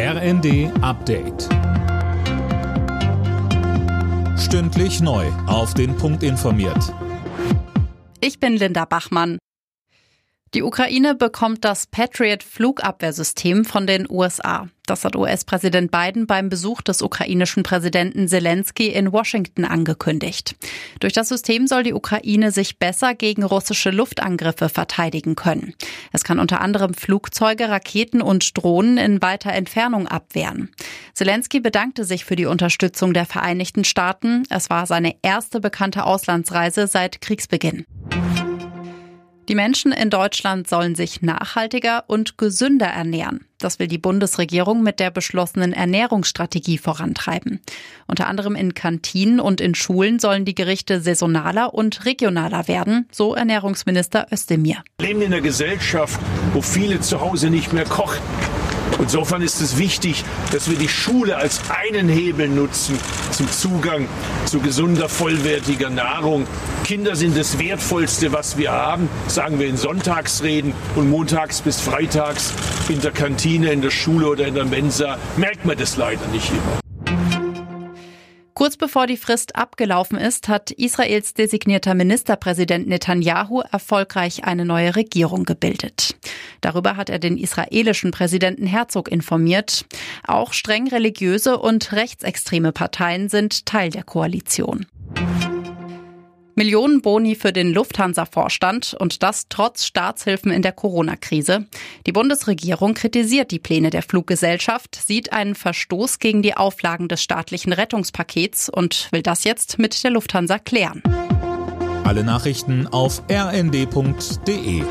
RND Update. Stündlich neu. Auf den Punkt informiert. Ich bin Linda Bachmann. Die Ukraine bekommt das Patriot Flugabwehrsystem von den USA. Das hat US-Präsident Biden beim Besuch des ukrainischen Präsidenten Zelensky in Washington angekündigt. Durch das System soll die Ukraine sich besser gegen russische Luftangriffe verteidigen können. Es kann unter anderem Flugzeuge, Raketen und Drohnen in weiter Entfernung abwehren. Zelensky bedankte sich für die Unterstützung der Vereinigten Staaten. Es war seine erste bekannte Auslandsreise seit Kriegsbeginn. Die Menschen in Deutschland sollen sich nachhaltiger und gesünder ernähren. Das will die Bundesregierung mit der beschlossenen Ernährungsstrategie vorantreiben. Unter anderem in Kantinen und in Schulen sollen die Gerichte saisonaler und regionaler werden, so Ernährungsminister Özdemir. Wir leben in einer Gesellschaft, wo viele zu Hause nicht mehr kochen. Insofern ist es wichtig, dass wir die Schule als einen Hebel nutzen zum Zugang zu gesunder, vollwertiger Nahrung. Kinder sind das Wertvollste, was wir haben, sagen wir in Sonntagsreden und montags bis freitags in der Kantine, in der Schule oder in der Mensa merkt man das leider nicht immer. Kurz bevor die Frist abgelaufen ist, hat Israels designierter Ministerpräsident Netanyahu erfolgreich eine neue Regierung gebildet. Darüber hat er den israelischen Präsidenten Herzog informiert. Auch streng religiöse und rechtsextreme Parteien sind Teil der Koalition. Millionen Boni für den Lufthansa-Vorstand und das trotz Staatshilfen in der Corona-Krise. Die Bundesregierung kritisiert die Pläne der Fluggesellschaft, sieht einen Verstoß gegen die Auflagen des staatlichen Rettungspakets und will das jetzt mit der Lufthansa klären. Alle Nachrichten auf rnd.de